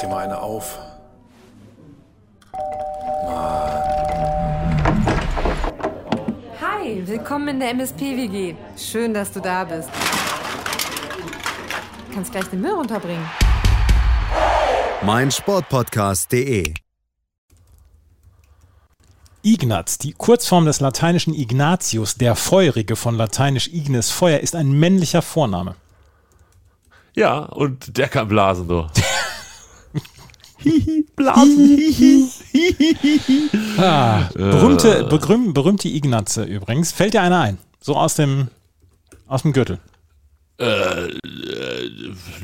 dir mal eine auf. Hi, willkommen in der MSP-WG. Schön, dass du da bist. Du kannst gleich den Müll runterbringen. mein Sportpodcast.de. Ignaz, die Kurzform des lateinischen Ignatius, der Feurige von lateinisch ignis Feuer, ist ein männlicher Vorname. Ja, und der kann blasen, du. Hihi, blasen, hihi. Ah, berühmte, berühm, berühmte Ignaze übrigens. Fällt dir einer ein? So aus dem, aus dem Gürtel.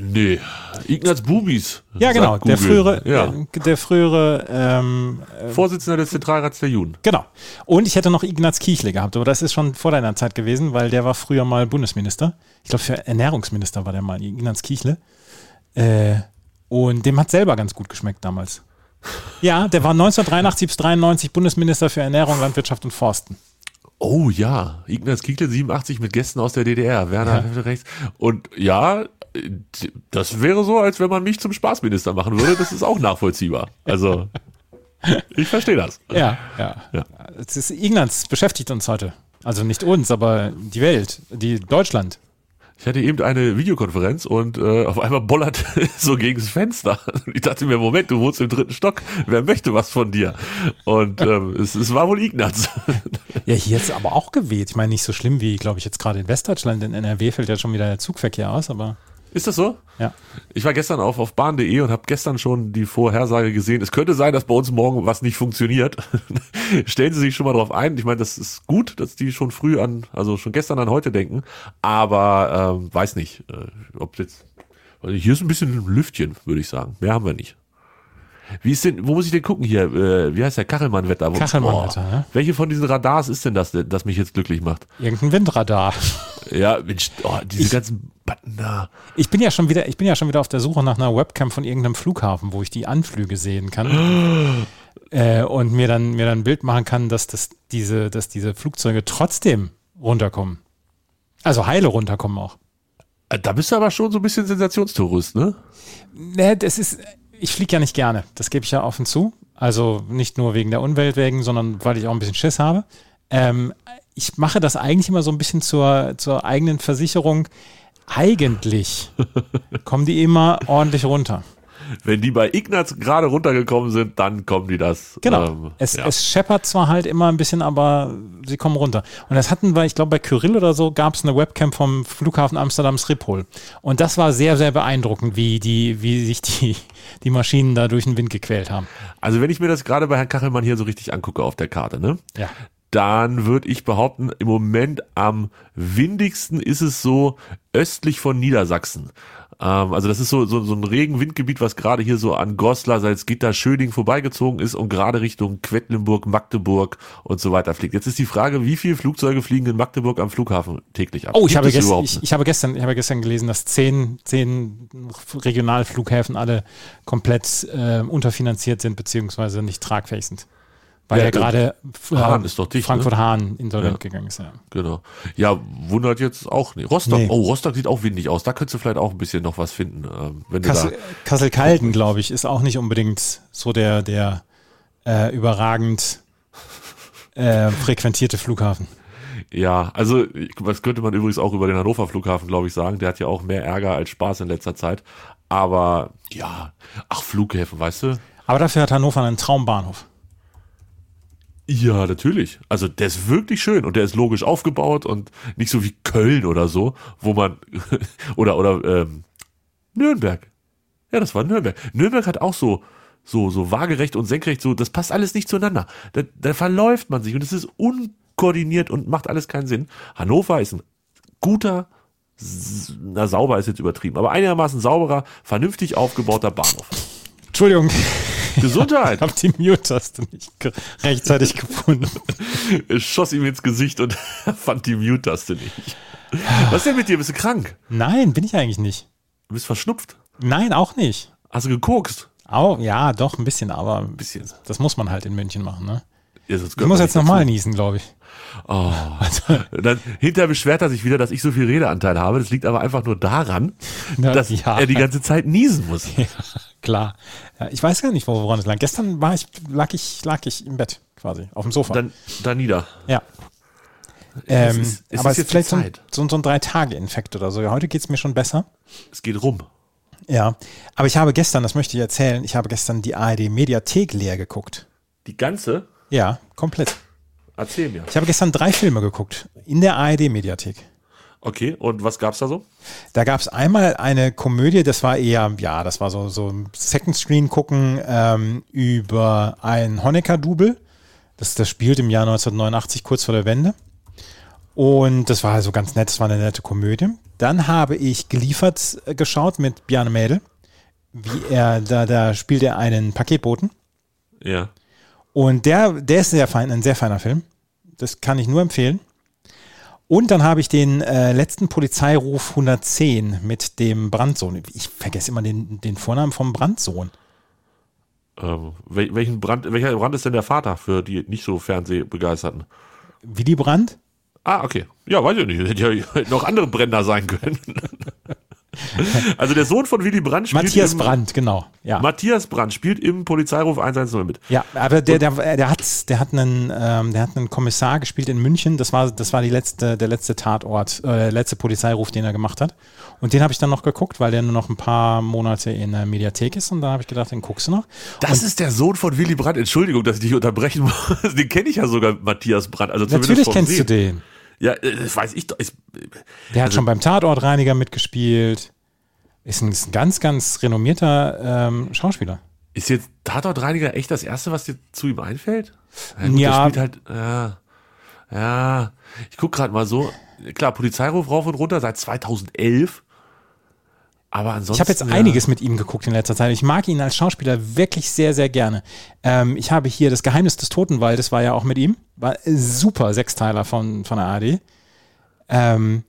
Nee, Ignaz Bubis. Ja, genau. Der frühere, Ja. äh, der frühere, ähm, Vorsitzender des Zentralrats der Juden. genau. Und ich hätte noch Ignaz Kichle gehabt, aber das ist schon vor deiner Zeit gewesen, weil der war früher mal Bundesminister. Ich glaube, für Ernährungsminister war der mal, Ignaz Kichle. Äh, und dem hat selber ganz gut geschmeckt damals. Ja, der war 1983 bis 93 Bundesminister für Ernährung, Landwirtschaft und Forsten. Oh ja, Ignaz Kiekle 87 mit Gästen aus der DDR. Werner Ja. rechts. Und ja, das wäre so, als wenn man mich zum Spaßminister machen würde. Das ist auch nachvollziehbar. Also, ich verstehe das. Ja, ja. Ja. Ist, Ignaz beschäftigt uns heute. Also nicht uns, aber die Welt, die Deutschland. Ich hatte eben eine Videokonferenz und äh, auf einmal bollert so gegen das Fenster. Ich dachte mir, Moment, du wohnst im dritten Stock. Wer möchte was von dir? Und ähm, es, es war wohl Ignaz. Ja, hier ist aber auch geweht. Ich meine, nicht so schlimm wie, glaube ich, jetzt gerade in Westdeutschland. In NRW fällt ja schon wieder der Zugverkehr aus, aber Ist das so? ja. Ich war gestern auf, auf bahn.de und habe gestern schon die Vorhersage gesehen. Es könnte sein, dass bei uns morgen was nicht funktioniert. Stellen Sie sich schon mal drauf ein. Ich meine, das ist gut, dass die schon früh an, also schon gestern an heute denken. Aber ähm, weiß nicht, äh, ob jetzt. Also hier ist ein bisschen Lüftchen, würde ich sagen. Mehr haben wir nicht. Wie ist denn, wo muss ich denn gucken hier? Äh, wie heißt der Kachelmann-Wetter? Kachelmann-Wetter, ja. Welche von diesen Radars ist denn das, das mich jetzt glücklich macht? Irgendein Windradar. Ja, Mensch, oh, diese Ich- ganzen Button da. Ich bin ja schon wieder, ich bin ja schon wieder auf der Suche nach einer Webcam von irgendeinem Flughafen, wo ich die Anflüge sehen kann. äh, und mir dann, mir dann ein Bild machen kann, dass das diese, dass diese Flugzeuge trotzdem runterkommen. Also heile runterkommen auch. Äh, Da bist du aber schon so ein bisschen Sensationstourist, ne? Ne, das ist, ich fliege ja nicht gerne. Das gebe ich ja offen zu. Also nicht nur wegen der Umwelt wegen, sondern weil ich auch ein bisschen Schiss habe. Ähm, ich mache das eigentlich immer so ein bisschen zur, zur eigenen Versicherung. Eigentlich kommen die immer ordentlich runter. Wenn die bei Ignaz gerade runtergekommen sind, dann kommen die das. Genau. ähm, es, ja. es scheppert zwar halt immer ein bisschen, aber sie kommen runter. Und das hatten wir, ich glaube, bei Kyrill oder so gab es eine Webcam vom Flughafen Amsterdam Schiphol. Und das war sehr, sehr beeindruckend, wie, die, wie sich die, die Maschinen da durch den Wind gequält haben. Also wenn ich mir das gerade bei Herrn Kachelmann hier so richtig angucke auf der Karte, ne? Ja. Dann würde ich behaupten, im Moment am windigsten ist es so östlich von Niedersachsen. Ähm, also das ist so, so, so ein Regenwindgebiet, was gerade hier so an Goslar, Salzgitter, Schöning vorbeigezogen ist und gerade Richtung Quedlinburg, Magdeburg und so weiter fliegt. Jetzt ist die Frage, wie viele Flugzeuge fliegen in Magdeburg am Flughafen täglich ab? Oh, ich habe, überhaupt ich, ich, habe gestern, ich habe gestern gelesen, dass zehn, zehn Regionalflughäfen alle komplett äh, unterfinanziert sind, beziehungsweise nicht tragfähig sind. Weil Ja, ja, gerade äh, Hahn ist doch dicht, Frankfurt-Hahn insolvent Ja. gegangen ist. Ja. Genau. Ja, wundert jetzt auch nicht. Rostock, Nee. oh, Rostock sieht auch windig aus. Da könntest du vielleicht auch ein bisschen noch was finden. Ähm, wenn du Kassel, Kassel-Calden, glaube ich, ist auch nicht unbedingt so der, der äh, überragend äh, frequentierte Flughafen. da, ja, also das könnte man übrigens auch über den Hannover Flughafen, glaube ich, sagen. Der hat ja auch mehr Ärger als Spaß in letzter Zeit. Aber ja, ach, Flughäfen, weißt du? Aber dafür hat Hannover einen Traumbahnhof. Ja, natürlich. Also der ist wirklich schön und der ist logisch aufgebaut und nicht so wie Köln oder so, wo man oder oder ähm, Nürnberg. Ja, das war Nürnberg. Nürnberg hat auch so so so waagerecht und senkrecht so, das passt alles nicht zueinander. Da, da verläuft man sich und es ist unkoordiniert und macht alles keinen Sinn. Hannover ist ein guter na sauber ist jetzt übertrieben, aber einigermaßen sauberer, vernünftig aufgebauter Bahnhof. Entschuldigung, Gesundheit. ich habe die Mute-Taste nicht rechtzeitig gefunden. Es schoss ihm ins Gesicht und er fand die Mute-Taste nicht. Was ist denn mit dir? Bist du krank? Nein, bin ich eigentlich nicht. Du bist verschnupft? Nein, auch nicht. Hast du gekokst? Auch, ja, doch, ein bisschen, aber ein bisschen. Das muss man halt in München machen, ne? Ja, Ich muss man jetzt nochmal niesen, glaube ich. Oh. Dann hinterher beschwert er sich wieder, dass ich so viel Redeanteil habe. Das liegt aber einfach nur daran, Na, dass ja. er die ganze Zeit niesen muss. Klar. Ja, ich weiß gar nicht, woran es lag. Gestern war ich, lag ich, lag ich im Bett quasi, auf dem Sofa. Dann da nieder. ja. Ähm, ist- es aber ist es ist jetzt vielleicht so ein, so, so ein Drei-Tage-Infekt oder so. Ja, heute geht es mir schon besser. Es geht rum. Ja. Aber ich habe gestern, das möchte ich erzählen, ich habe gestern die ARD-Mediathek leer geguckt. Die ganze? Ja, komplett. Erzähl mir. Ich habe gestern drei Filme geguckt in der ARD-Mediathek. Okay, und was gab's da so? Da gab es einmal eine Komödie, das war eher, ja, das war so, so ein Second Screen gucken ähm, über ein Honecker-Double. Das, das spielt im Jahr 1989, kurz vor der Wende. Und das war also ganz nett, das war eine nette Komödie. Dann habe ich geliefert äh, geschaut mit Bjarne Mädel. Wie er, da, da spielt er einen Paketboten. Ja. Und der, der ist sehr fein, ein sehr feiner Film. Das kann ich nur empfehlen. Und dann habe ich den äh, letzten Polizeiruf 110 mit dem Brandsohn. Ich vergesse immer den, den Vornamen vom Brandsohn. Ähm, wel welchen Brand, welcher Brand ist denn der Vater für die nicht so Fernsehbegeisterten? Willy Brandt? Ah, okay. Ja, weiß ich nicht. Hätte ja noch andere Brenner sein können. also der Sohn von Willy Brandt spielt Matthias im, Brandt, genau. Ja. Matthias Brandt spielt im Polizeiruf 110 mit. ja, aber der, der, der, hat, der, hat einen, ähm, der hat einen Kommissar gespielt in München. Das war, das war die letzte, der letzte Tatort, äh, der letzte Polizeiruf, den er gemacht hat. Und den habe ich dann noch geguckt, weil der nur noch ein paar Monate in der Mediathek ist. Und dann habe ich gedacht, den guckst du noch. Das ist der Sohn von Willy Brandt. Entschuldigung, dass ich dich unterbrechen muss. Den kenne ich ja sogar, Matthias Brandt. Also Natürlich kennst du Sehen. den. Ja, äh, das weiß ich doch. Ich, Der hat Also- schon beim Tatortreiniger mitgespielt. Ist ein, ist ein ganz, ganz renommierter ähm, Schauspieler. ist jetzt Tatortreiniger echt das Erste, was dir zu ihm einfällt? Ja, gut, Ja. Der spielt halt, ja, ja. Ich guck gerade mal so. Klar, Polizeiruf rauf und runter seit 2011. Aber ansonsten. Ich habe jetzt ja. einiges mit ihm geguckt in letzter Zeit. Ich mag ihn als Schauspieler wirklich sehr, sehr gerne. Ähm, ich habe hier das Geheimnis des Totenwaldes, war ja auch mit ihm. War super Sechsteiler von, von der AD. Ähm,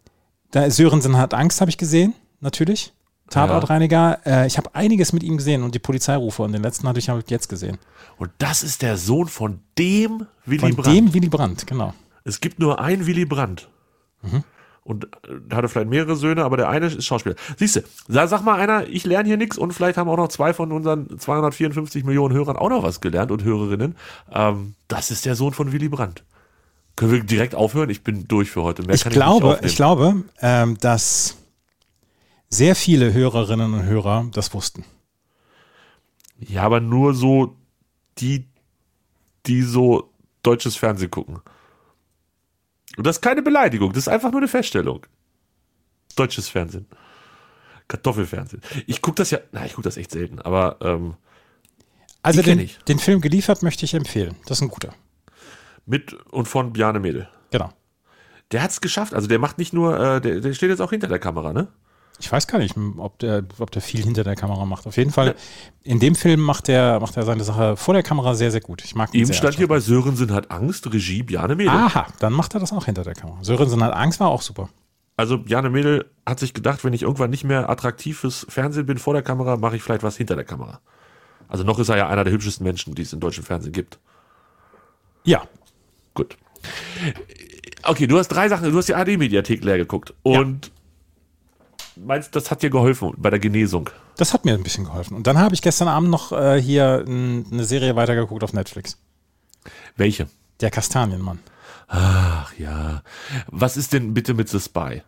da Sörensen hat Angst, habe ich gesehen, natürlich. Tatortreiniger. Äh, ich habe einiges mit ihm gesehen und die Polizeirufe und den letzten hatte ich jetzt gesehen. Und das ist der Sohn von dem Willy Von Brandt. dem Willy Brandt, genau. Es gibt nur einen Willy Brandt. Mhm. Und äh, hatte vielleicht mehrere Söhne, aber der eine ist Schauspieler. Siehst du, sag, mal einer, ich lerne hier nichts und vielleicht haben auch noch zwei von unseren 254 Millionen Hörern auch noch was gelernt und Hörerinnen. Ähm, das ist der Sohn von Willy Brandt. Können wir direkt aufhören? Ich bin durch für heute. Mehr Ich glaube, aufnehmen. ich glaube, ähm, dass sehr viele Hörerinnen und Hörer das wussten. Ja, aber nur so die, die so deutsches Fernsehen gucken. Und das ist keine Beleidigung, das ist einfach nur eine Feststellung. Deutsches Fernsehen. Kartoffelfernsehen. Ich gucke das ja, na, ich gucke das echt selten, aber ähm, Also den, ich. den Film geliefert möchte ich empfehlen. Das ist ein guter. mit und von Bjarne Mädel. Genau. Der hat es geschafft, also der macht nicht nur, äh, der, der steht jetzt auch hinter der Kamera, ne? Ich weiß gar nicht, ob der, ob der viel hinter der Kamera macht. Auf jeden Fall, in dem Film macht er, macht er seine Sache vor der Kamera sehr, sehr gut. Ich mag ihn Eben sehr stand hier bei Sörensen hat Angst, Regie Bjarne Mädel. Aha, dann macht er das auch hinter der Kamera. Sörensen hat Angst, war auch super. Also Bjarne Mädel hat sich gedacht, wenn ich irgendwann nicht mehr attraktiv fürs Fernsehen bin vor der Kamera, mache ich vielleicht was hinter der Kamera. Also noch ist er ja einer der hübschesten Menschen, die es im deutschen Fernsehen gibt. Ja, Gut. Okay, du hast drei Sachen, du hast die AD-Mediathek leer geguckt und meinst, das hat dir geholfen bei der Genesung. das hat mir ein bisschen geholfen. Und dann habe ich gestern Abend noch äh, hier eine Serie weitergeguckt auf Netflix. Welche? Der Kastanienmann. Ach ja. Was ist denn bitte mit The Spy?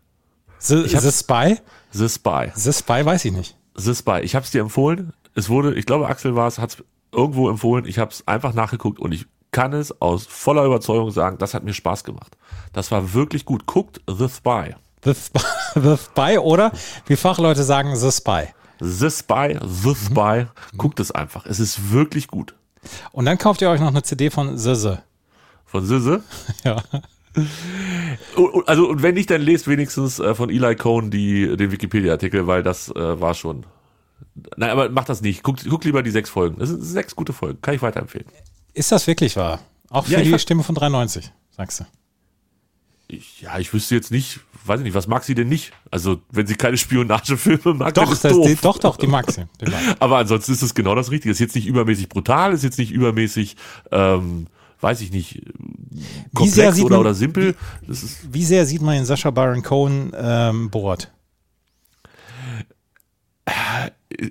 The, The Spy? The Spy. The Spy weiß ich nicht. The Spy. Ich habe es dir empfohlen. Es wurde, ich glaube, Axel war es, hat es irgendwo empfohlen. Ich habe es einfach nachgegucht und ich kann es aus voller Überzeugung sagen, das hat mir Spaß gemacht. Das war wirklich gut. Guckt The Spy. The Spy, The Spy oder wie Fachleute sagen, The Spy. The Spy, The Spy. Guckt es einfach. Es ist wirklich gut. Und dann kauft ihr euch noch eine CD von The The. Von Sisse. Ja. Also, und wenn nicht, dann lest wenigstens äh, von Eli Cohn die, den Wikipedia-Artikel, weil das äh, war schon. Nein, aber mach das nicht. Guck, guck lieber die sechs Folgen. Das sind sechs gute Folgen. Kann ich weiterempfehlen. Ist das wirklich wahr? Auch für Ja, die Stimme von 93, sagst du. Ich, ja, ich wüsste jetzt nicht, weiß ich nicht, was mag sie denn nicht? Also, wenn sie keine Spionagefilme mag, dann Doch, ist das, doof. die, doch, doch, die mag sie. Die mag. Aber ansonsten ist es genau das Richtige. Ist jetzt nicht übermäßig brutal, ist jetzt nicht übermäßig, ähm, weiß ich nicht, Wie sehr komplex sieht oder, man- oder simpel. Ist, Wie sehr sieht man in Sascha Baron Cohen ähm, bohrt?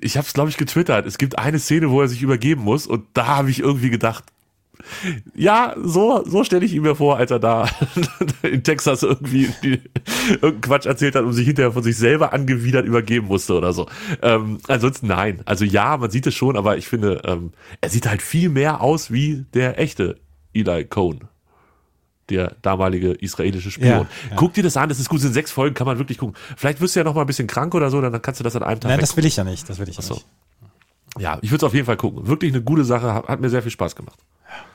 ich habe es, glaube ich, getwittert. Es gibt eine Szene, wo er sich übergeben muss und da habe ich irgendwie gedacht, ja, so, so stelle ich ihn mir vor, als er da in Texas irgendwie die, irgendeinen Quatsch erzählt hat und sich hinterher von sich selber angewidert übergeben musste oder so. Ähm, ansonsten nein. Also ja, man sieht es schon, aber ich finde, ähm, er sieht halt viel mehr aus wie der echte Eli Cohn. Der damalige israelische Spion. Ja, ja. Guck dir das an, das ist gut, sind sechs Folgen, kann man wirklich gucken. Vielleicht wirst du ja noch mal ein bisschen krank oder so, dann kannst du das an einem Tag Nein, weggucken. das will ich ja nicht. Das will ich ja so. nicht. Ja, ich würde es auf jeden Fall gucken. Wirklich eine gute Sache, hat, hat mir sehr viel Spaß gemacht.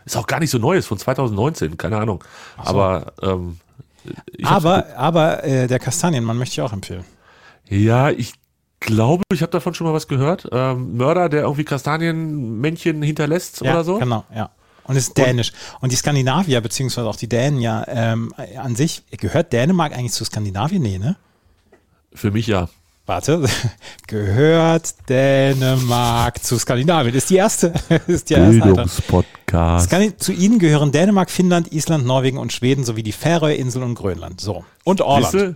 Ist auch gar nicht so neu, ist von 2019, keine Ahnung. Aber ähm, Aber, aber äh, der Kastanienmann möchte ich auch empfehlen. Ja, ich glaube, ich habe davon schon mal was gehört. Ähm, Mörder, der irgendwie Kastanienmännchen hinterlässt Ja, oder so. Genau, ja. Und ist dänisch. Und die Skandinavier, beziehungsweise auch die Dänen ja ähm, an sich, gehört Dänemark eigentlich zu Skandinavien? Nee, ne? Für mich ja. Warte, gehört Dänemark zu Skandinavien? Ist die erste, ist die. Bildungspodcast. Skandi zu ihnen gehören Dänemark, Finnland, Island, Norwegen und Schweden sowie die Färöerinseln und Grönland. So. Und Orland. Siehste?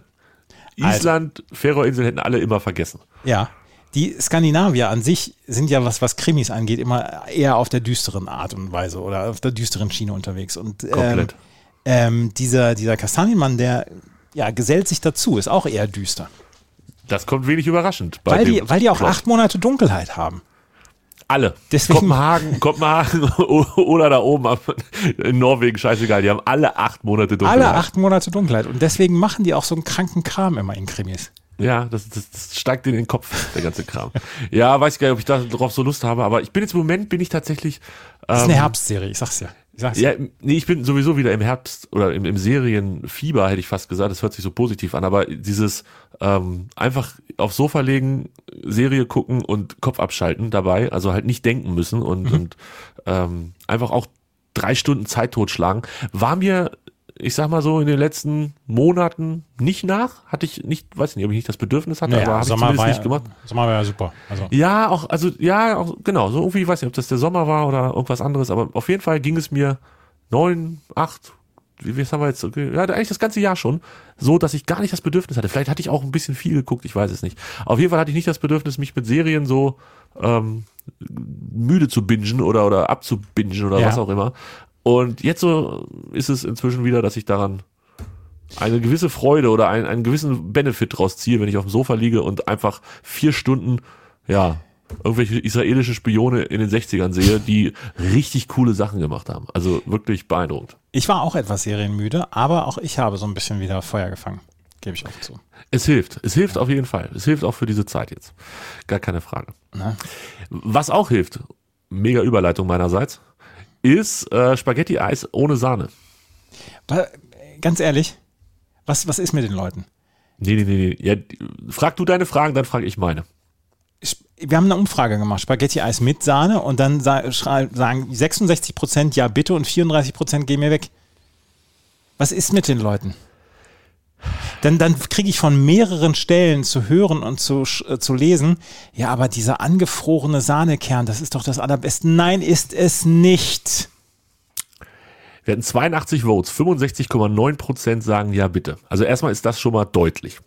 Island, Färöerinseln hätten alle immer vergessen. Ja. Die Skandinavier an sich sind ja, was, was Krimis angeht, immer eher auf der düsteren Art und Weise oder auf der düsteren Schiene unterwegs. Und ähm, Komplett. ähm, dieser, dieser Kastanienmann, der ja, gesellt sich dazu, ist auch eher düster. Das kommt wenig überraschend. bei Weil die, weil die auch Plot. acht Monate Dunkelheit haben. Alle. Deswegen- Kopenhagen, Kopenhagen oder da oben am- in Norwegen, scheißegal. Die haben alle acht Monate Dunkelheit. Alle acht Monate Dunkelheit. Und deswegen machen die auch so einen kranken Kram immer in Krimis. Ja, das, das, das steigt in den Kopf, der ganze Kram. ja, weiß ich gar nicht, ob ich darauf so Lust habe, aber ich bin jetzt im Moment, bin ich tatsächlich. Das ist ähm, eine Herbstserie, ich sag's ja. Ich sag's Ja, nee, ich bin sowieso wieder im Herbst oder im, im Serienfieber, hätte ich fast gesagt. Das hört sich so positiv an, aber dieses ähm, einfach aufs Sofa legen, Serie gucken und Kopf abschalten dabei, also halt nicht denken müssen und, und ähm, einfach auch drei Stunden Zeit totschlagen, war mir, ich sag mal so, in den letzten Monaten nicht nach. Hatte ich nicht, weiß nicht, ob ich nicht das Bedürfnis hatte, aber Naja, habe ich Sommer, zumindest war nicht ja, gemacht. Sommer war ja super. Also, Ja, auch, also, ja, auch, genau, so irgendwie, ich weiß nicht, ob das der Sommer war oder irgendwas anderes, aber auf jeden Fall ging es mir neun, acht, wie, wie haben wir jetzt, okay, ja, eigentlich das ganze Jahr schon, so, dass ich gar nicht das Bedürfnis hatte. Vielleicht hatte ich auch ein bisschen viel geguckt, ich weiß es nicht. Auf jeden Fall hatte ich nicht das Bedürfnis, mich mit Serien so, ähm, müde zu bingen oder, oder abzubingen oder Ja. was auch immer. Und jetzt so ist es inzwischen wieder, dass ich daran eine gewisse Freude oder einen, einen gewissen Benefit draus ziehe, wenn ich auf dem Sofa liege und einfach vier Stunden, ja, irgendwelche israelische Spione in den 60ern sehe, die richtig coole Sachen gemacht haben. Also wirklich beeindruckend. ich war auch etwas serienmüde, aber auch ich habe so ein bisschen wieder Feuer gefangen. Gebe ich auch zu. Es hilft. Es hilft auf jeden Fall. Es hilft auch für diese Zeit jetzt. Gar keine Frage. Ne? Was auch hilft, mega Überleitung meinerseits, ist äh, Spaghetti-Eis ohne Sahne. Aber, ganz ehrlich, was, was ist mit den Leuten? Nee, nee, nee, nee. Ja, frag du deine Fragen, dann frage ich meine. Wir haben eine Umfrage gemacht, Spaghetti-Eis mit Sahne und dann sagen 66 Prozent ja bitte und 34 Prozent gehen mir weg. Was ist mit den Leuten? Dann, dann kriege ich von mehreren Stellen zu hören und zu, äh, zu lesen, ja, aber dieser angefrorene Sahnekern, das ist doch das Allerbeste. Nein, ist es nicht. Wir hatten 82 Votes, 65,9 Prozent sagen ja bitte. Also erstmal ist das schon mal deutlich.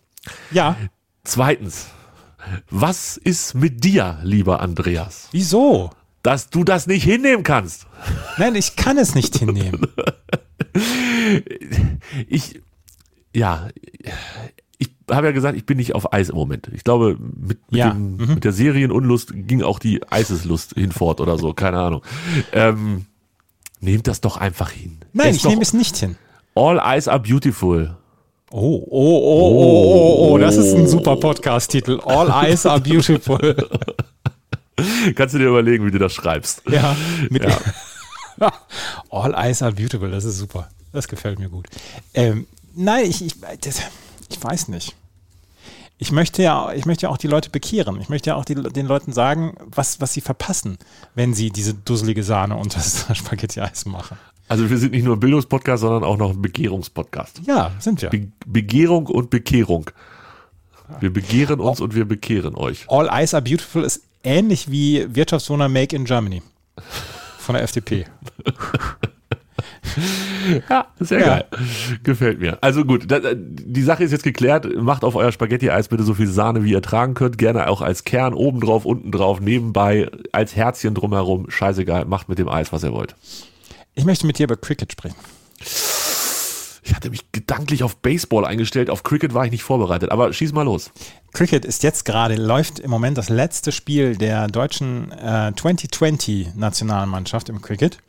Ja, Zweitens, was ist mit dir, lieber Andreas, wieso? dass du das nicht hinnehmen kannst? Nein, ich kann es nicht hinnehmen. Ich, ja, ich habe ja gesagt, ich bin nicht auf Eis im Moment. Ich glaube, mit, mit, Ja, dem, mit der Serienunlust ging auch die Eiseslust hinfort oder so, keine Ahnung. Ähm, nehmt das doch einfach hin. Nein, ich nehme es nicht hin. All eyes are beautiful. Oh, oh, oh, oh, oh, oh, das ist ein super Podcast-Titel. All eyes are beautiful. Kannst du dir überlegen, wie du das schreibst. Ja, mit Ja. All eyes are beautiful, das ist super. Das gefällt mir gut. Ähm, nein, ich, ich, das, ich weiß nicht. Ich möchte ja, ich möchte ja auch die Leute bekehren. Ich möchte ja auch die, den Leuten sagen, was, was sie verpassen, wenn sie diese dusselige Sahne und das Spaghetti-Eis machen. Also wir sind nicht nur ein Bildungspodcast, sondern auch noch ein Begehrungspodcast. Ja, sind wir. Be Begehrung und Bekehrung. Wir begehren uns und wir bekehren euch. All eyes are beautiful ist ähnlich wie Wirtschaftswohner Make in Germany von der FDP. Ja, sehr Ja. geil. Gefällt mir. Also gut, da, die Sache ist jetzt geklärt. Macht auf euer Spaghetti-Eis bitte so viel Sahne, wie ihr tragen könnt. Gerne auch als Kern oben drauf, unten drauf, nebenbei, als Herzchen drumherum. Scheißegal, macht mit dem Eis, was ihr wollt. Ich möchte mit dir über Cricket sprechen. Ich hatte mich gedanklich auf Baseball eingestellt. Auf Cricket war ich nicht vorbereitet. Aber schieß mal los. Cricket ist jetzt gerade, läuft im Moment das letzte Spiel der deutschen äh, 2020-Nationalmannschaft im Cricket.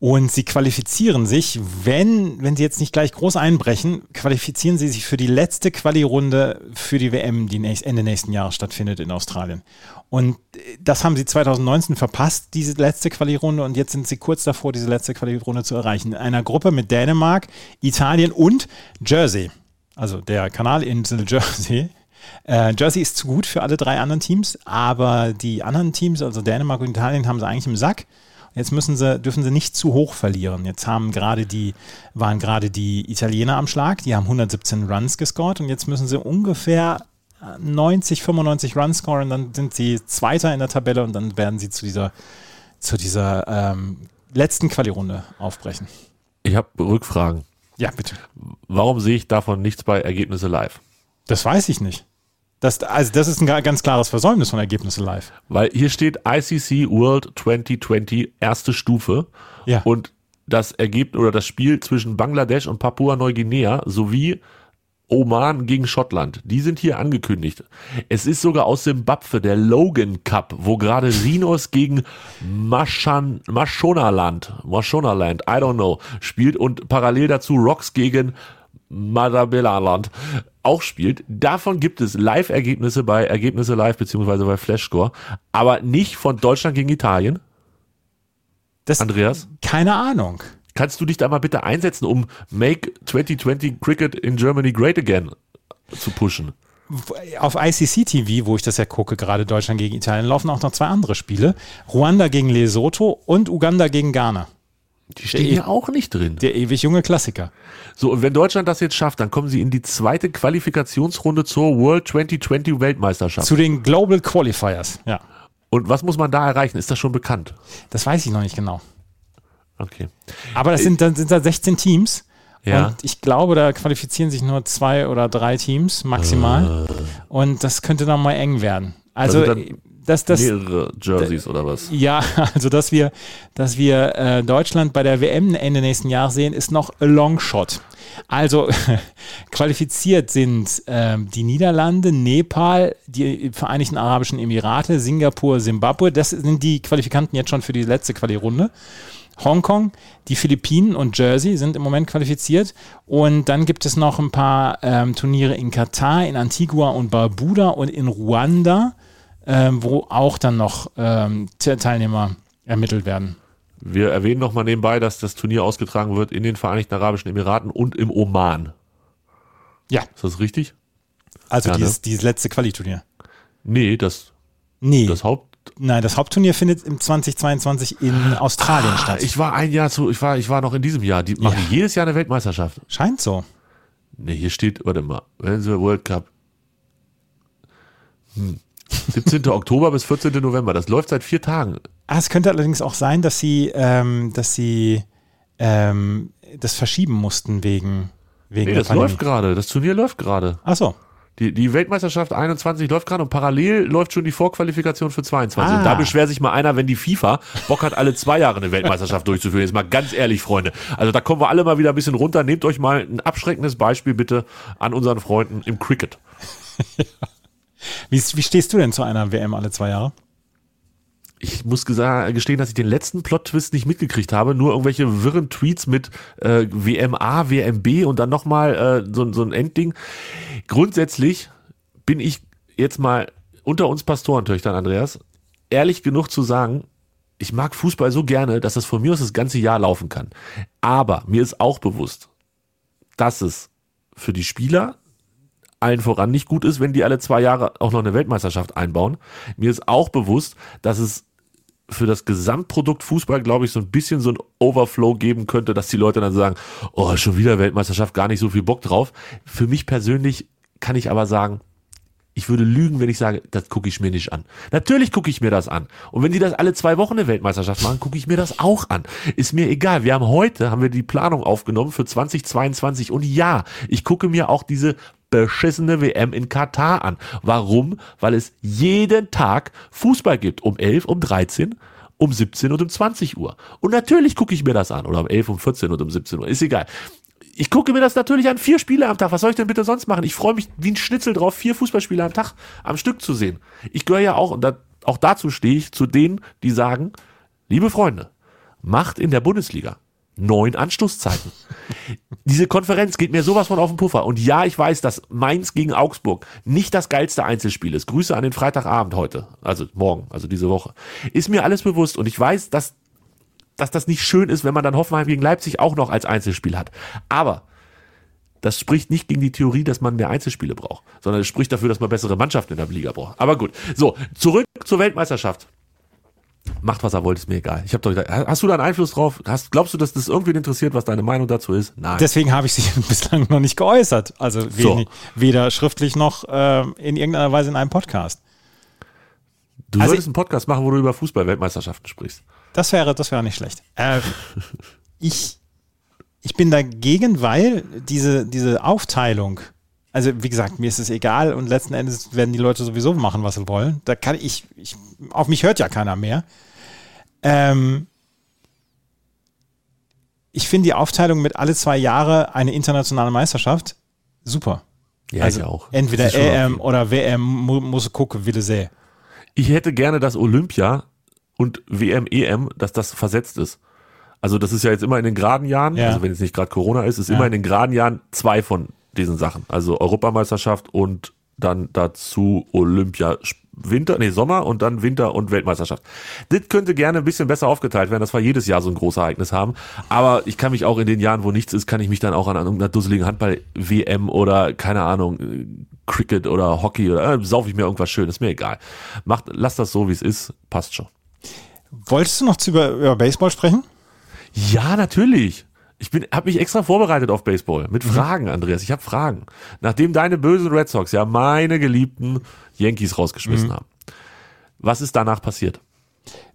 Und sie qualifizieren sich, wenn, wenn sie jetzt nicht gleich groß einbrechen, qualifizieren sie sich für die letzte Quali-Runde für die WM, die nächst, Ende nächsten Jahres stattfindet in Australien. Und äh, das haben sie 2019 verpasst, diese letzte Quali-Runde. Und jetzt sind sie kurz davor, diese letzte Quali-Runde zu erreichen. In einer Gruppe mit Dänemark, Italien und Jersey. Also der Kanalinsel Jersey. Äh, Jersey ist zu gut für alle drei anderen Teams, aber die anderen Teams, also Dänemark und Italien, haben sie eigentlich im Sack. Jetzt müssen sie, dürfen sie nicht zu hoch verlieren. Jetzt haben gerade die, waren gerade die Italiener am Schlag, die haben 117 Runs gescored und jetzt müssen sie ungefähr 90, 95 Runs scoren, dann sind sie Zweiter in der Tabelle und dann werden sie zu dieser, zu dieser ähm, letzten Quali-Runde aufbrechen. Ich habe Rückfragen. Ja, bitte. Warum sehe ich davon nichts bei Ergebnisse live? Das weiß ich nicht. Das, also das ist ein ga- ganz klares Versäumnis von Ergebnisse live. Weil hier steht ICC World 2020 erste Stufe Ja. und das Ergebnis oder das Spiel zwischen Bangladesch und Papua-Neuguinea sowie Oman gegen Schottland, die sind hier angekündigt. Es ist sogar aus Simbabwe der Logan Cup, wo gerade Rhinos gegen Maschan, Mashonaland, Mashonaland, I don't know, spielt und parallel dazu Rocks gegen Madabelaland auch spielt. Davon gibt es Live-Ergebnisse bei Ergebnisse Live beziehungsweise bei Flashscore, aber nicht von Deutschland gegen Italien. Das, Andreas? Keine Ahnung. Kannst du dich da mal bitte einsetzen, um Make 2020 Cricket in Germany Great Again zu pushen? Auf ICC TV, wo ich das ja gucke, gerade Deutschland gegen Italien, laufen auch noch zwei andere Spiele. Ruanda gegen Lesotho und Uganda gegen Ghana. Die stehen hier auch nicht drin. Der ewig junge Klassiker. So, und wenn Deutschland das jetzt schafft, dann kommen sie in die zweite Qualifikationsrunde zur World 2020 Weltmeisterschaft. Zu den Global Qualifiers. Ja, Und was muss man da erreichen? Ist das schon bekannt? das weiß ich noch nicht genau. Okay. Aber das sind, dann sind da 16 Teams. Ja. Und ich glaube, da qualifizieren sich nur zwei oder drei Teams maximal. Und das könnte dann mal eng werden. Also, Also dann das, das, Mehrere Jerseys oder was? Ja, also dass wir, dass wir äh, Deutschland bei der WM Ende nächsten Jahres sehen, ist noch a long shot. Also qualifiziert sind ähm, die Niederlande, Nepal, die Vereinigten Arabischen Emirate, Singapur, Simbabwe. Das sind die Qualifikanten jetzt schon für die letzte Quali-Runde. Hongkong, die Philippinen und Jersey sind im Moment qualifiziert. Und dann gibt es noch ein paar ähm, Turniere in Katar, in Antigua und Barbuda und in Ruanda, ähm, wo auch dann noch ähm, Te- Teilnehmer ermittelt werden. Wir erwähnen noch mal nebenbei, dass das Turnier ausgetragen wird in den Vereinigten Arabischen Emiraten und im Oman. Ja, Ist das richtig? also Ja, ne? dieses, dieses letzte Quali-Turnier. Nee, das, Nee, das Haupt. nein, das Hauptturnier findet im 2022 in Australien statt. Ah, Ich war ein Jahr zu, ich war, ich war noch in diesem Jahr. Die machen Ja. jedes Jahr eine Weltmeisterschaft. Scheint so. Nee, hier steht, warte mal, wenn sie World Cup. Hm. 17. Oktober bis 14. November. Das läuft seit vier Tagen. Ah, es könnte allerdings auch sein, dass sie, ähm, dass sie ähm, das verschieben mussten wegen, wegen Nee, der das Pandemie. läuft gerade. Das Turnier läuft gerade. Ach so. Die, die Weltmeisterschaft 21 läuft gerade und parallel läuft schon die Vorqualifikation für 22. Ah. Und da beschwert sich mal einer, wenn die FIFA Bock hat, alle zwei Jahre eine Weltmeisterschaft durchzuführen. Jetzt mal ganz ehrlich, Freunde. Also da kommen wir alle mal wieder ein bisschen runter. Nehmt euch mal ein abschreckendes Beispiel bitte an unseren Freunden im Cricket. Wie, wie stehst du denn zu einer WM alle zwei Jahre? Ich muss gestehen, dass ich den letzten Plot-Twist nicht mitgekriegt habe. Nur irgendwelche wirren Tweets mit äh, WMA, WMB und dann nochmal äh, so, so ein Endding. Grundsätzlich bin ich jetzt mal unter uns Pastorentöchtern, Andreas, ehrlich genug zu sagen, ich mag Fußball so gerne, dass das von mir aus das ganze Jahr laufen kann. Aber mir ist auch bewusst, dass es für die Spieler allen voran nicht gut ist, wenn die alle zwei Jahre auch noch eine Weltmeisterschaft einbauen. Mir ist auch bewusst, dass es für das Gesamtprodukt Fußball, glaube ich, so ein bisschen so ein Overflow geben könnte, dass die Leute dann sagen, oh, schon wieder Weltmeisterschaft, gar nicht so viel Bock drauf. Für mich persönlich kann ich aber sagen, Ich würde lügen, wenn ich sage, das gucke ich mir nicht an. Natürlich gucke ich mir das an. Und wenn die das alle zwei Wochen eine Weltmeisterschaft machen, gucke ich mir das auch an. Ist mir egal. Wir haben heute, haben wir die Planung aufgenommen für 2022. Und ja, ich gucke mir auch diese beschissene WM in Katar an. Warum? Weil es jeden Tag Fußball gibt. Um 11, um 13, um 17 und um 20 Uhr. Und natürlich gucke ich mir das an. Oder um 11, um 14 und um 17 Uhr. Ist egal ich gucke mir das natürlich an, vier Spiele am Tag. Was soll ich denn bitte sonst machen? Ich freue mich wie ein Schnitzel drauf, vier Fußballspiele am Tag am Stück zu sehen. Ich gehöre ja auch, und da, auch dazu stehe ich, zu denen, die sagen, liebe Freunde, macht in der Bundesliga neun Anstoßzeiten. Diese Konferenz geht mir sowas von auf den Puffer. Und ja, ich weiß, dass Mainz gegen Augsburg nicht das geilste Einzelspiel ist. Grüße an den Freitagabend heute, also morgen, also diese Woche. Ist mir alles bewusst und ich weiß, dass dass das nicht schön ist, wenn man dann Hoffenheim gegen Leipzig auch noch als Einzelspiel hat. Aber das spricht nicht gegen die Theorie, dass man mehr Einzelspiele braucht, sondern es spricht dafür, dass man bessere Mannschaften in der Liga braucht. Aber gut. So, zurück zur Weltmeisterschaft. Macht, was er wollte, ist mir egal. Ich habe doch hast du da einen Einfluss drauf? Hast, glaubst du, dass das irgendwie interessiert, was deine Meinung dazu ist? Nein. Deswegen habe ich sie bislang noch nicht geäußert. Also so. weder schriftlich noch äh, in irgendeiner Weise in einem Podcast. Du also solltest einen Podcast machen, wo du über Fußball-Weltmeisterschaften sprichst. Das wäre, das wäre nicht schlecht. Äh, ich, ich bin dagegen, weil diese, diese Aufteilung, also wie gesagt, mir ist es egal und letzten Endes werden die Leute sowieso machen, was sie wollen. Da kann ich, ich auf mich hört ja keiner mehr. Ähm, ich finde die Aufteilung mit alle zwei Jahre eine internationale Meisterschaft super. Ja, also ich auch. Entweder EM oder WM muss gucken, du sehen. Ich hätte gerne das Olympia und WM, EM, dass das versetzt ist. Also das ist ja jetzt immer in den geraden Jahren, ja. also wenn es nicht gerade Corona ist, ist ja. immer in den geraden Jahren zwei von diesen Sachen. Also Europameisterschaft und dann dazu Olympia Winter, nee, Sommer und dann Winter und Weltmeisterschaft. Das könnte gerne ein bisschen besser aufgeteilt werden, dass wir jedes Jahr so ein großes Ereignis haben. Aber ich kann mich auch in den Jahren, wo nichts ist, kann ich mich dann auch an irgendeiner dusseligen Handball-WM oder, keine Ahnung, Cricket oder Hockey oder äh, sauf ich mir irgendwas Schönes, mir egal. Macht, lass das so, wie es ist, passt schon. Wolltest du noch über, über Baseball sprechen? Ja, natürlich. Ich bin, habe mich extra vorbereitet auf Baseball mit mhm. Fragen, Andreas. Ich habe Fragen. Nachdem deine bösen Red Sox ja meine geliebten Yankees rausgeschmissen mhm. haben, was ist danach passiert?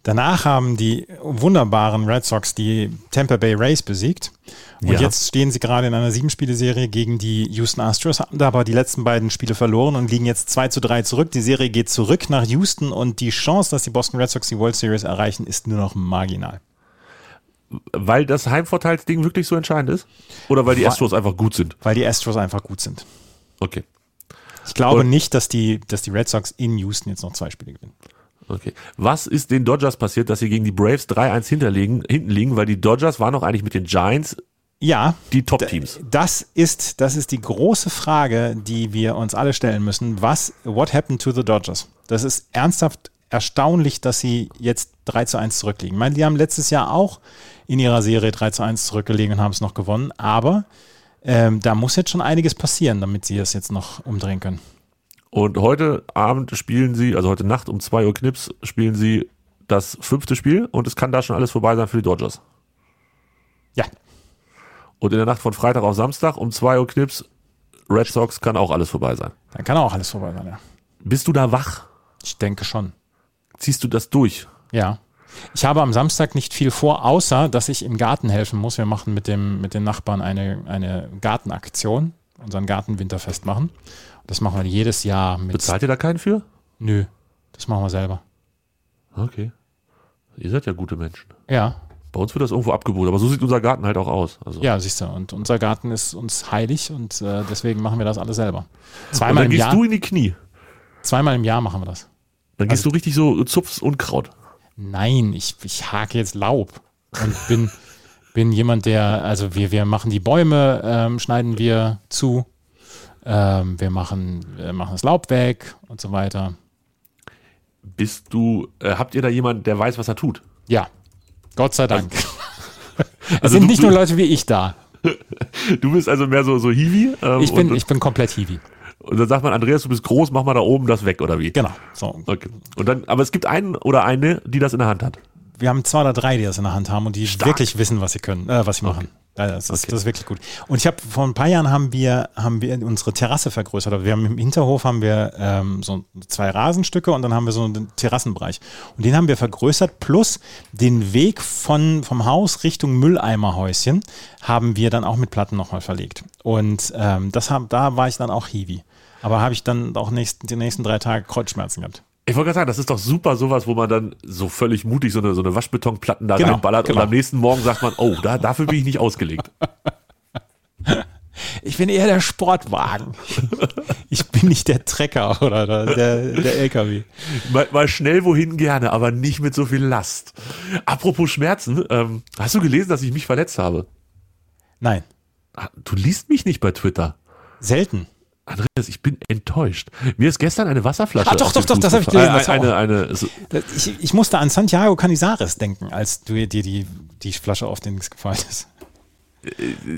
Danach haben die wunderbaren Red Sox die Tampa Bay Rays besiegt. Und ja. jetzt stehen sie gerade in einer Sieben-Spiele-Serie gegen die Houston Astros, haben da aber die letzten beiden Spiele verloren und liegen jetzt 2 zu 3 zurück. Die Serie geht zurück nach Houston und die Chance, dass die Boston Red Sox die World Series erreichen, ist nur noch marginal. Weil das Heimvorteilsding wirklich so entscheidend ist? Oder weil die Astros einfach gut sind? Weil die Astros einfach gut sind. Okay. Ich glaube und nicht, dass die, dass die Red Sox in Houston jetzt noch zwei Spiele gewinnen. Okay. Was ist den Dodgers passiert, dass sie gegen die Braves 3-1 hinterlegen, hinten liegen? Weil die Dodgers waren noch eigentlich mit den Giants ja, die Top-Teams. Das ist, das ist die große Frage, die wir uns alle stellen müssen. Was, what happened to the Dodgers? Das ist ernsthaft erstaunlich, dass sie jetzt 3 zu 1 zurückliegen. Ich meine, die haben letztes Jahr auch in ihrer Serie 3 zu 1 zurückgelegen und haben es noch gewonnen, aber ähm, da muss jetzt schon einiges passieren, damit sie es jetzt noch umdrehen können. Und heute Abend spielen sie, also heute Nacht um 2 Uhr Knips, spielen sie das fünfte Spiel und es kann da schon alles vorbei sein für die Dodgers. Ja. Und in der Nacht von Freitag auf Samstag um 2 Uhr Knips, Red Sox kann auch alles vorbei sein. Dann kann auch alles vorbei sein, ja. Bist du da wach? Ich denke schon. Ziehst du das durch? Ja. Ich habe am Samstag nicht viel vor, außer dass ich im Garten helfen muss. Wir machen mit, dem, mit den Nachbarn eine, eine Gartenaktion, unseren Garten winterfest machen. Das machen wir jedes Jahr mit. Bezahlt ihr da keinen für? Nö, das machen wir selber. Okay. Ihr seid ja gute Menschen. Ja. Bei uns wird das irgendwo abgebaut, aber so sieht unser Garten halt auch aus. Also. Ja, siehst du. Und unser Garten ist uns heilig und äh, deswegen machen wir das alle selber. Zweimal im gehst Jahr, du in die Knie. Zweimal im Jahr machen wir das. Dann gehst also, du richtig so zupfst Unkraut. Nein, ich, ich hake jetzt Laub und bin, bin jemand, der, also wir, wir machen die Bäume, ähm, schneiden wir zu ähm, wir, machen, wir machen das Laub weg und so weiter. Bist du, äh, habt ihr da jemanden, der weiß, was er tut? Ja, Gott sei Dank. Also, es also sind nicht nur Leute wie ich da. du bist also mehr so, so Hiwi? Ähm, ich, bin, und, ich bin komplett Hiwi. Und dann sagt man, Andreas, du bist groß, mach mal da oben das weg, oder wie? Genau. So. Okay. Und dann, aber es gibt einen oder eine, die das in der Hand hat. Wir haben zwei oder drei, die das in der Hand haben und die Stark. wirklich wissen, was sie können, äh, was sie machen. Das, ist, Okay. das ist wirklich gut. Und ich habe vor ein paar Jahren haben wir, haben wir unsere Terrasse vergrößert. Also Wir haben im Hinterhof haben wir ähm, so zwei Rasenstücke und dann haben wir so einen Terrassenbereich. Und den haben wir vergrößert, plus den Weg von, vom Haus Richtung Mülleimerhäuschen haben wir dann auch mit Platten nochmal verlegt. Und ähm, das haben, da war ich dann auch Hiwi. Aber habe ich dann auch nächsten, die nächsten drei Tage Kreuzschmerzen gehabt. Ich wollte gerade sagen, das ist doch super sowas, wo man dann so völlig mutig so eine, so eine Waschbetonplatten da Genau, reinballert genau. und am nächsten Morgen sagt man, oh, da, dafür bin ich nicht ausgelegt. Ich bin eher der Sportwagen. Ich bin nicht der Trecker oder der, der, LKW. Mal, mal schnell wohin gerne, aber nicht mit so viel Last. Apropos Schmerzen, ähm, hast du gelesen, dass ich mich verletzt habe? Nein, Ah, Du liest mich nicht bei Twitter. selten. Andreas, ich bin enttäuscht. Mir ist gestern eine Wasserflasche. Ah, doch, doch, doch, Fuß das hab ich gelesen, Eine, auch. eine, eine, so, Ich, ich musste an Santiago Canizares denken, als du dir die, die Flasche auf den Dings gefallen ist.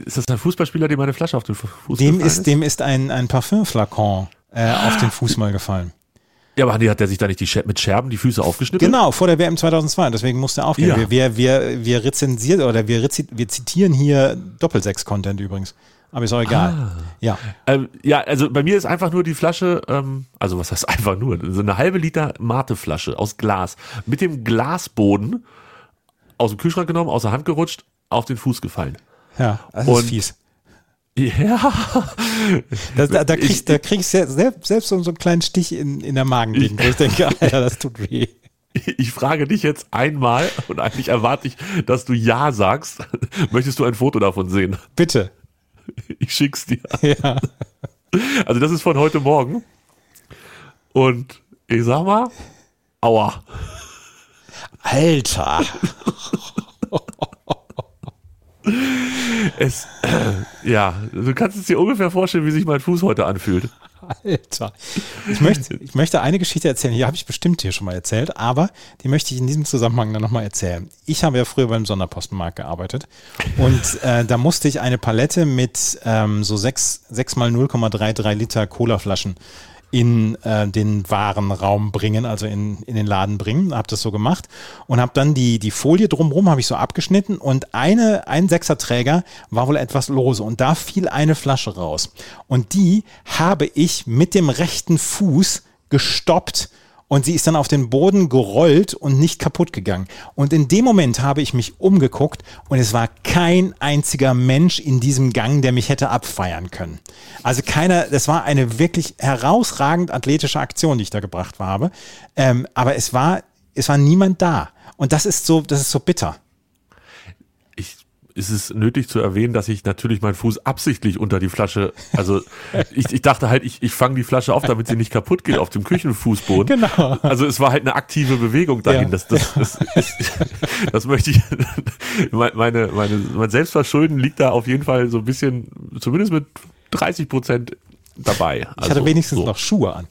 ist das ein Fußballspieler, dem eine Flasche auf den Fuß Dem gefallen ist, dem ist ein, ein Parfümflakon äh, auf den Fuß mal gefallen. Ja, aber hat der sich da nicht die mit Scherben die Füße aufgeschnitten? Genau, vor der WM 2002. Deswegen musste er aufgehen. Ja. Wir, wir, wir, wir rezensieren oder wir, wir zitieren hier Doppelsechs-Content übrigens. Aber ist auch egal. Ah. Ja. Ähm, ja, also bei mir ist einfach nur die Flasche, ähm, also was heißt einfach nur, so eine halbe Liter Mate-Flasche aus Glas mit dem Glasboden aus dem Kühlschrank genommen, aus der Hand gerutscht, auf den Fuß gefallen. Ja, das Und- ist fies. Ja, Da, da, da kriegst da kriegst du selbst, selbst so einen kleinen Stich in, in der Magengegend, wo ich denke, Alter, das tut weh. ich frage dich jetzt einmal und eigentlich erwarte ich, dass du Ja sagst. Möchtest du ein Foto davon sehen? Bitte. Ich schick's dir. Ja. Also das ist von heute Morgen. Und ich sag mal, aua. Alter. Es, ja, du kannst es dir ungefähr vorstellen, wie sich mein Fuß heute anfühlt. Alter. Ich möchte, ich möchte eine Geschichte erzählen, die habe ich bestimmt hier schon mal erzählt, aber die möchte ich in diesem Zusammenhang dann nochmal erzählen. Ich habe ja früher beim Sonderpostenmarkt gearbeitet und äh, da musste ich eine Palette mit ähm, so 6, 6 mal 0,33 Liter Colaflaschen in äh, den Warenraum bringen, also in, in den Laden bringen. Habe das so gemacht und habe dann die, die Folie drumherum habe ich so abgeschnitten und eine, ein Sechserträger war wohl etwas lose und da fiel eine Flasche raus. Und die habe ich mit dem rechten Fuß gestoppt und sie ist dann auf den Boden gerollt und nicht kaputt gegangen. Und in dem Moment habe ich mich umgeguckt und es war kein einziger Mensch in diesem Gang, der mich hätte abfeiern können. Also keiner, das war eine wirklich herausragend athletische Aktion, die ich da gebracht habe. Ähm, aber es war, es war niemand da. Und das ist so, das ist so bitter. Ich, ist es nötig zu erwähnen, dass ich natürlich meinen Fuß absichtlich unter die Flasche, also ich, ich dachte halt, ich, ich fange die Flasche auf, damit sie nicht kaputt geht auf dem Küchenfußboden. Genau. Also es war halt eine aktive Bewegung dahin. Ja. Das, das, das, ist, das möchte ich, meine, meine, mein Selbstverschulden liegt da auf jeden Fall so ein bisschen, zumindest mit 30 Prozent dabei. Ich Also, hatte wenigstens so. noch Schuhe an.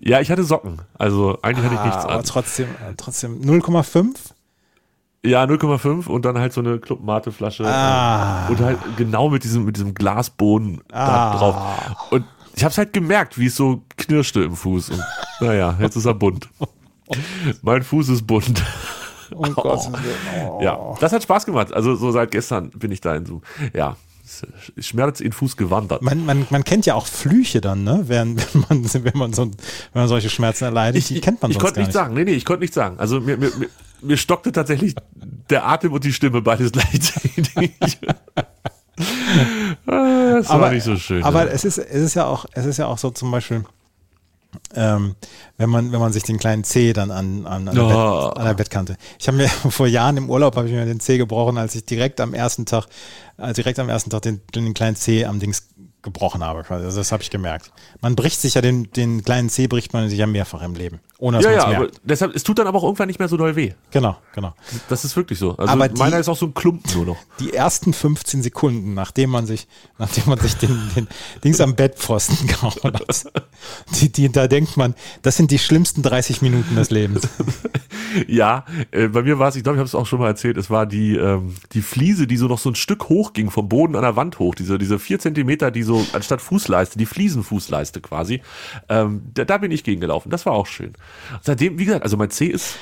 Ja, ich hatte Socken. Also eigentlich hatte ich nichts Ah, aber an. trotzdem, trotzdem 0,5. Ja, 0,5 und dann halt so eine Club Mate Flasche Ah. und halt genau mit diesem mit diesem Glasboden Ah. da drauf. Und ich habe halt gemerkt, wie es so knirschte im Fuß und naja, jetzt ist er bunt. mein Fuß ist bunt. Oh Gott. Ja, das hat Spaß gemacht. Also so seit gestern bin ich da in so ja, Schmerz in Fuß gewandert. Man, man, man kennt ja auch Flüche dann, ne? Wenn, wenn, man, wenn, man, so, wenn man solche Schmerzen erleidet, die kennt man ich sonst konnte nicht nicht. sagen. Nee, nee, ich konnte nicht sagen. Also mir, mir, mir, mir stockte tatsächlich der Atem und die Stimme beides gleichzeitig. Ah, das war nicht so schön. Aber ne? es ist, es ist ja auch, es ist ja auch so zum Beispiel, ähm, wenn man, wenn man sich den kleinen Zeh dann an, an, an, der, Oh. Bett, an der Bettkante. Ich habe mir vor Jahren im Urlaub habe ich mir den Zeh gebrochen, als ich direkt am ersten Tag, äh, direkt am ersten Tag den, den kleinen Zeh am Dings gebrochen habe. Also das habe ich gemerkt. Man bricht sich ja den, den kleinen Zeh bricht man sich ja mehrfach im Leben. Ohne dass ja, ja, aber deshalb, es tut dann aber auch irgendwann nicht mehr so doll weh. Genau, genau. Das ist wirklich so. Also Aber die- meiner ist auch so ein Klumpen nur noch. die ersten 15 Sekunden, nachdem man sich, nachdem man sich den, den Dings am Bettpfosten gehauen hat, die, die, da denkt man, das sind die schlimmsten 30 Minuten des Lebens. Ja, äh, bei mir war es, ich glaube, ich habe es auch schon mal erzählt, es war die, ähm, die Fliese, die so noch so ein Stück hoch ging, vom Boden an der Wand hoch, diese, diese vier Zentimeter, die so anstatt Fußleiste, die Fliesenfußleiste quasi, ähm, da, da bin ich gegengelaufen. Das war auch schön. Seitdem, wie gesagt, also mein C ist,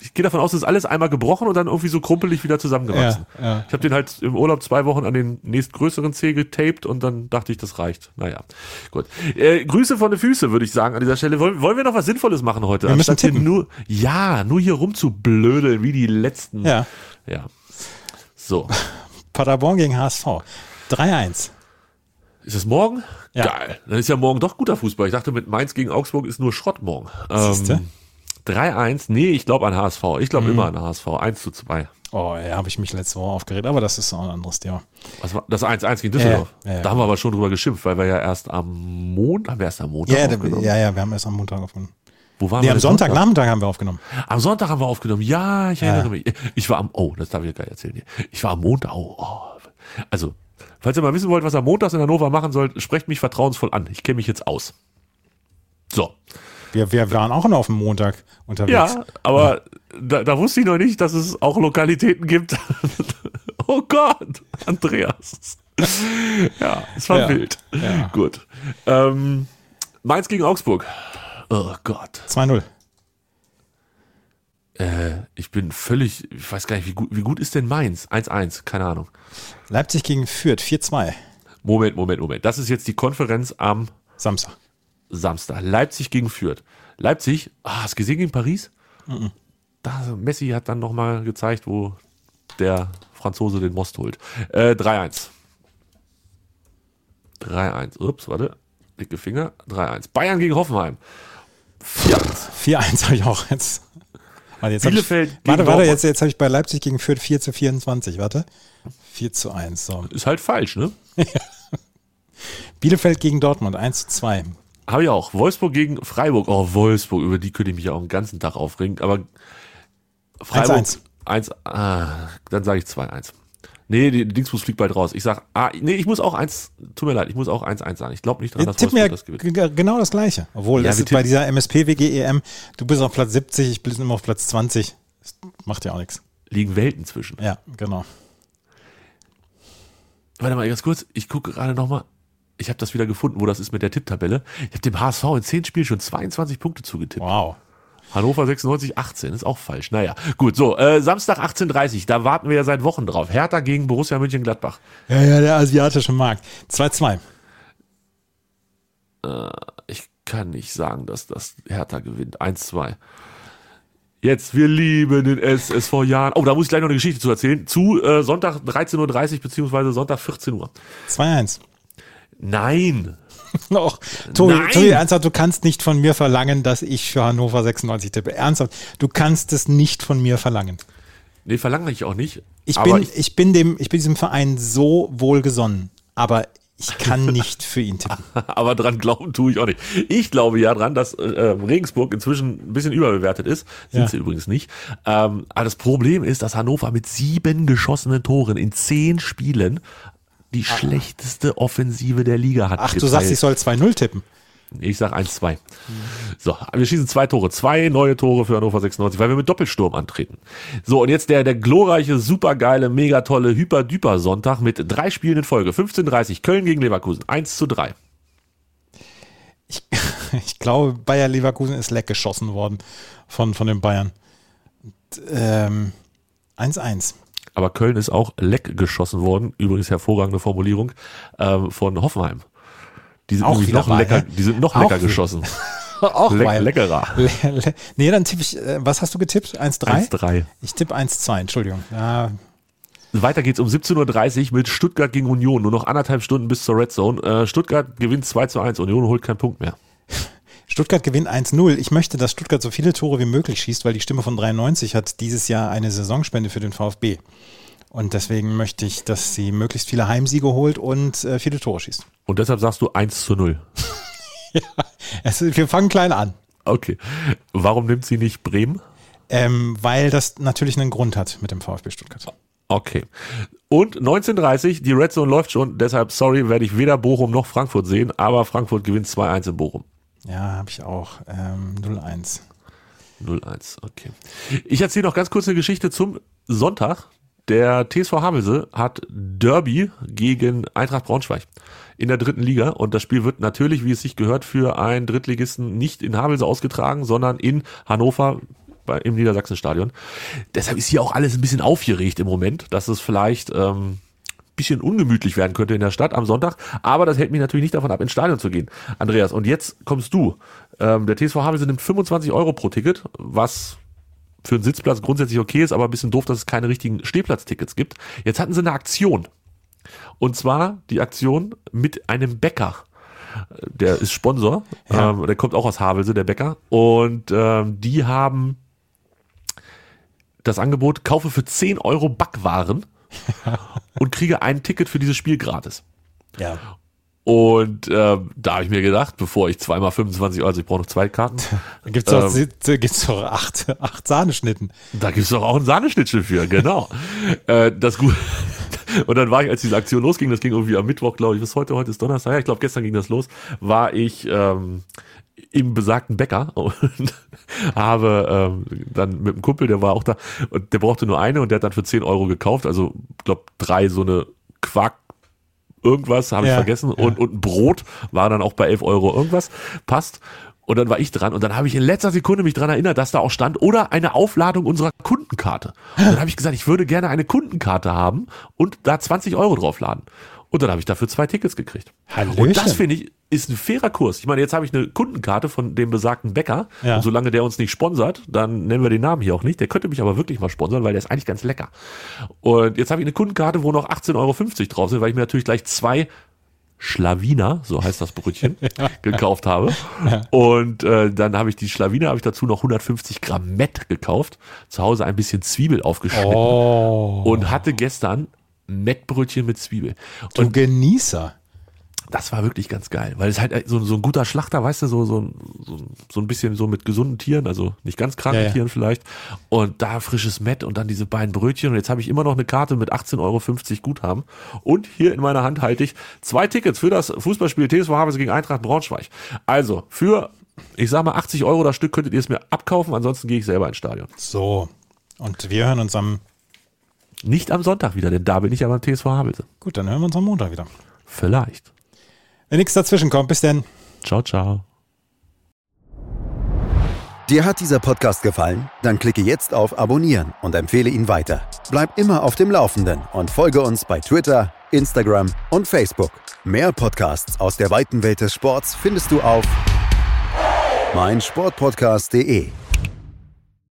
ich gehe davon aus, das ist alles einmal gebrochen und dann irgendwie so krumpelig wieder zusammengewachsen. Ja, ja. Ich habe den halt im Urlaub zwei Wochen an den nächstgrößeren Zeh getaped und dann dachte ich, das reicht. Naja, gut. Äh, Grüße von den Füße, würde ich sagen, an dieser Stelle. Wollen, wollen wir noch was Sinnvolles machen heute? Wir müssen tippen. nur, ja, nur hier rumzublödeln, wie die letzten. Ja. Ja. So. Paderborn gegen HSV. 3-1. Ist es morgen? Ja. Geil. Dann ist ja morgen doch guter Fußball. Ich dachte, mit Mainz gegen Augsburg ist nur Schrott morgen. Siehste? Ähm, 3-1. Nee, ich glaube an HSV. Ich Mhm. glaube immer an HSV. 1 zu 2. Oh, ja, habe ich mich letzte Woche aufgeregt, aber das ist auch ein anderes Thema. Was war das 1-1 gegen Düsseldorf? Ja, ja, ja. Da haben wir aber schon drüber geschimpft, weil wir ja erst am Montag, haben wir erst am Montag Ja, aufgenommen? ja, ja, wir haben erst am Montag aufgenommen. Wo waren Nee, wir am denn Sonntagnachmittag haben wir aufgenommen. Am Sonntag haben wir aufgenommen. Ja, ich erinnere mich. Ich war am, oh, das darf ich ja gar nicht erzählen. Ich war am Montag, oh, oh. Also, falls ihr mal wissen wollt, was er montags in Hannover machen sollt, sprecht mich vertrauensvoll an. Ich kenne mich jetzt aus. So. Wir, wir waren auch noch auf dem Montag unterwegs. Ja, aber da, da wusste ich noch nicht, dass es auch Lokalitäten gibt. oh Gott, Andreas. ja, es war Ja, wild. ja. Gut. Ähm, Mainz gegen Augsburg. Oh Gott. 2-0. Äh, ich bin völlig, ich weiß gar nicht, wie gut, wie gut ist denn Mainz? 1-1, keine Ahnung. Leipzig gegen Fürth, 4-2. Moment, Moment, Moment. Das ist jetzt die Konferenz am Samstag. Samstag. Leipzig gegen Fürth. Leipzig, ah, hast du gesehen gegen Paris? Da, Messi hat dann nochmal gezeigt, wo der Franzose den Most holt. Äh, 3-1. 3-1. Ups, warte. Dicke Finger. 3-1. Bayern gegen Hoffenheim. 4-1. 4-1 habe ich auch jetzt. Warte, jetzt Bielefeld Ich, gegen warte, warte, jetzt, jetzt habe ich bei Leipzig gegen Fürth 4 zu 24. Warte. 4 zu 1. So. Ist halt falsch, ne? Bielefeld gegen Dortmund, 1 zu 2. Habe ich auch. Wolfsburg gegen Freiburg. Oh, Wolfsburg, über die könnte ich mich ja auch den ganzen Tag aufregen. Aber Freiburg 1-1. 1, ah, dann sage ich 2-1. Nee, die Dingsbus fliegt bald raus. Ich sag, ah, nee, ich muss auch 1, tut mir leid, ich muss auch 1-1 sagen. Ich glaube nicht dran, dass ja Wolfsburg das gewinnt. genau das Gleiche. Obwohl, Ja, das ist bei dieser MSP-WG-EM, E du bist auf Platz 70, ich bin immer auf Platz 20. Das macht ja auch nichts. Liegen Welten zwischen. Ja, genau. Warte mal ganz kurz, ich gucke gerade nochmal. Ich habe das wieder gefunden, wo das ist mit der Tipptabelle. Ich habe dem HSV in 10 Spielen schon 22 Punkte zugetippt. Wow. Hannover 96, 18, ist auch falsch. Naja, gut, so, äh, Samstag 18.30 da warten wir ja seit Wochen drauf. Hertha gegen Borussia Mönchengladbach. Ja, ja, der asiatische Markt. 2-2. Ich kann nicht sagen, dass das Hertha gewinnt. 1-2. Jetzt, wir lieben den SSV Jahren. Oh, da muss ich gleich noch eine Geschichte zu erzählen. Zu äh, Sonntag 13.30 Uhr beziehungsweise Sonntag 14 Uhr. 2-1. Nein. Och, Tobi! Tobi, ernsthaft, du kannst nicht von mir verlangen, dass ich für Hannover 96 tippe. Ernsthaft, du kannst es nicht von mir verlangen. Nee, verlange ich auch nicht. Ich bin, ich, ich, bin dem, ich bin diesem Verein so wohlgesonnen, aber ich kann nicht für ihn tippen. aber dran glauben tue ich auch nicht. Ich glaube ja dran, dass äh, Regensburg inzwischen ein bisschen überbewertet ist. Sind Ja. sie übrigens nicht. Ähm, aber das Problem ist, dass Hannover mit sieben geschossenen Toren in zehn Spielen die schlechteste Offensive der Liga hat. Ach, du sagst, ich soll 2-0 tippen. Ich sag 1-2. So, wir schießen zwei Tore. Zwei neue Tore für Hannover 96, weil wir mit Doppelsturm antreten. So, und jetzt der, der glorreiche, supergeile, mega tolle, hyper-düper Sonntag mit drei Spielen in Folge. 15.30 Köln gegen Leverkusen. 1 zu 3. Ich, ich glaube, Bayer Leverkusen ist leck geschossen worden von, von den Bayern. Und, ähm, 1-1. Aber Köln ist auch leck geschossen worden. Übrigens hervorragende Formulierung ähm, von Hoffenheim. Die sind, Auch noch mal, lecker, ne? die sind noch Auch lecker geschossen. Auch Le weil- leckerer. Le, le, nee, dann tippe ich, äh, was hast du getippt? 1-3? 1-3. Ich tippe 1-2, Entschuldigung. Ja, Weiter geht's um 17.30 Uhr mit Stuttgart gegen Union. Nur noch anderthalb Stunden bis zur Red Zone. Äh, Stuttgart gewinnt 2 zu 1. Union holt keinen Punkt mehr. Stuttgart gewinnt 1-0. Ich möchte, dass Stuttgart so viele Tore wie möglich schießt, weil die Stimme von 93 hat dieses Jahr eine Saisonspende für den VfB. Und deswegen möchte ich, dass sie möglichst viele Heimsiege holt und äh, viele Tore schießt. Und deshalb sagst du 1 zu 0. Es, wir fangen klein an, Okay. Warum nimmt sie nicht Bremen? ähm, weil das natürlich einen Grund hat mit dem VfB Stuttgart. Okay. Und 19.30 die Red Zone läuft schon. Deshalb, sorry, werde ich weder Bochum noch Frankfurt sehen. Aber Frankfurt gewinnt 2-1 in Bochum. Ja, habe ich auch. Ähm, 0-1. 0-1, okay. Ich erzähle noch ganz kurz eine Geschichte zum Sonntag. Der TSV Havelse hat Derby gegen Eintracht Braunschweig in der dritten Liga und das Spiel wird natürlich, wie es sich gehört, für einen Drittligisten nicht in Havelse ausgetragen, sondern in Hannover bei, im Niedersachsenstadion. Deshalb ist hier auch alles ein bisschen aufgeregt im Moment, dass es vielleicht ähm, bisschen ungemütlich werden könnte in der Stadt am Sonntag. Aber das hält mich natürlich nicht davon ab, ins Stadion zu gehen. Andreas, und jetzt kommst du. Ähm, der TSV Havelse nimmt 25 Euro pro Ticket, was für einen Sitzplatz grundsätzlich okay ist, aber ein bisschen doof, dass es keine richtigen Stehplatztickets gibt. Jetzt hatten sie eine Aktion. Und zwar die Aktion mit einem Bäcker. Der ist Sponsor. Ja. Ähm, der kommt auch aus Havelse, der Bäcker. Und ähm, die haben das Angebot, kaufe für 10 Euro Backwaren und kriege ein Ticket für dieses Spiel gratis. Ja. Und ähm, da habe ich mir gedacht, bevor ich zweimal 25 Euro, also ich brauche noch zwei Karten, Da gibt's doch, Ähm. gibt's doch acht, acht Sahneschnitten. da gibt's doch auch ein Sahneschnittchen für, genau. äh, das gut. Und dann war ich, als diese Aktion losging, das ging irgendwie am Mittwoch, glaube ich, was heute, heute ist Donnerstag, ja, ich glaube, gestern ging das los, war ich ähm, im besagten Bäcker und habe ähm, dann mit einem Kumpel, der war auch da, und der brauchte nur eine und der hat dann für 10 Euro gekauft, also glaube drei so eine Quark irgendwas, habe ich Ja, vergessen, und, und ein Brot war dann auch bei 11 Euro irgendwas, passt. Und dann war ich dran und dann habe ich in letzter Sekunde mich dran erinnert, dass da auch stand, oder eine Aufladung unserer Kundenkarte. Und dann habe ich gesagt, ich würde gerne eine Kundenkarte haben und da 20 Euro draufladen. Und dann habe ich dafür zwei Tickets gekriegt. Hallöchen. Und das finde ich ist ein fairer Kurs. Ich meine, jetzt habe ich eine Kundenkarte von dem besagten Bäcker. Ja. Und solange der uns nicht sponsert, dann nennen wir den Namen hier auch nicht. Der könnte mich aber wirklich mal sponsern, weil der ist eigentlich ganz lecker. Und jetzt habe ich eine Kundenkarte, wo noch 18,50 Euro drauf sind, weil ich mir natürlich gleich zwei Schlawiner, so heißt das Brötchen, gekauft habe. Und äh, dann habe ich die Schlawiner, habe ich dazu noch 150 Gramm Mett gekauft, zu Hause ein bisschen Zwiebel aufgeschnitten Oh, und hatte gestern Mettbrötchen mit Zwiebel. du Und Genießer. das war wirklich ganz geil, weil es halt so, so ein guter Schlachter, weißt du, so, so, so, ein bisschen so mit gesunden Tieren, also nicht ganz kranken Ja, ja. Tieren vielleicht. Und da frisches Mett und dann diese beiden Brötchen. Und jetzt habe ich immer noch eine Karte mit 18,50 Euro Guthaben. Und hier in meiner Hand halte ich zwei Tickets für das Fußballspiel TSV Havelse gegen Eintracht Braunschweig. Also für, ich sag mal, 80 Euro das Stück könntet ihr es mir abkaufen, ansonsten gehe ich selber ins Stadion. So. Und wir hören uns am, Nicht am Sonntag wieder, denn da bin ich ja beim TSV Havelse. gut, dann hören wir uns am Montag wieder. Vielleicht. Wenn nichts dazwischen kommt, bis denn. Ciao, ciao. Dir hat dieser Podcast gefallen? Dann klicke jetzt auf Abonnieren und empfehle ihn weiter. Bleib immer auf dem Laufenden und folge uns bei Twitter, Instagram und Facebook. Mehr Podcasts aus der weiten Welt des Sports findest du auf meinsportpodcast.de.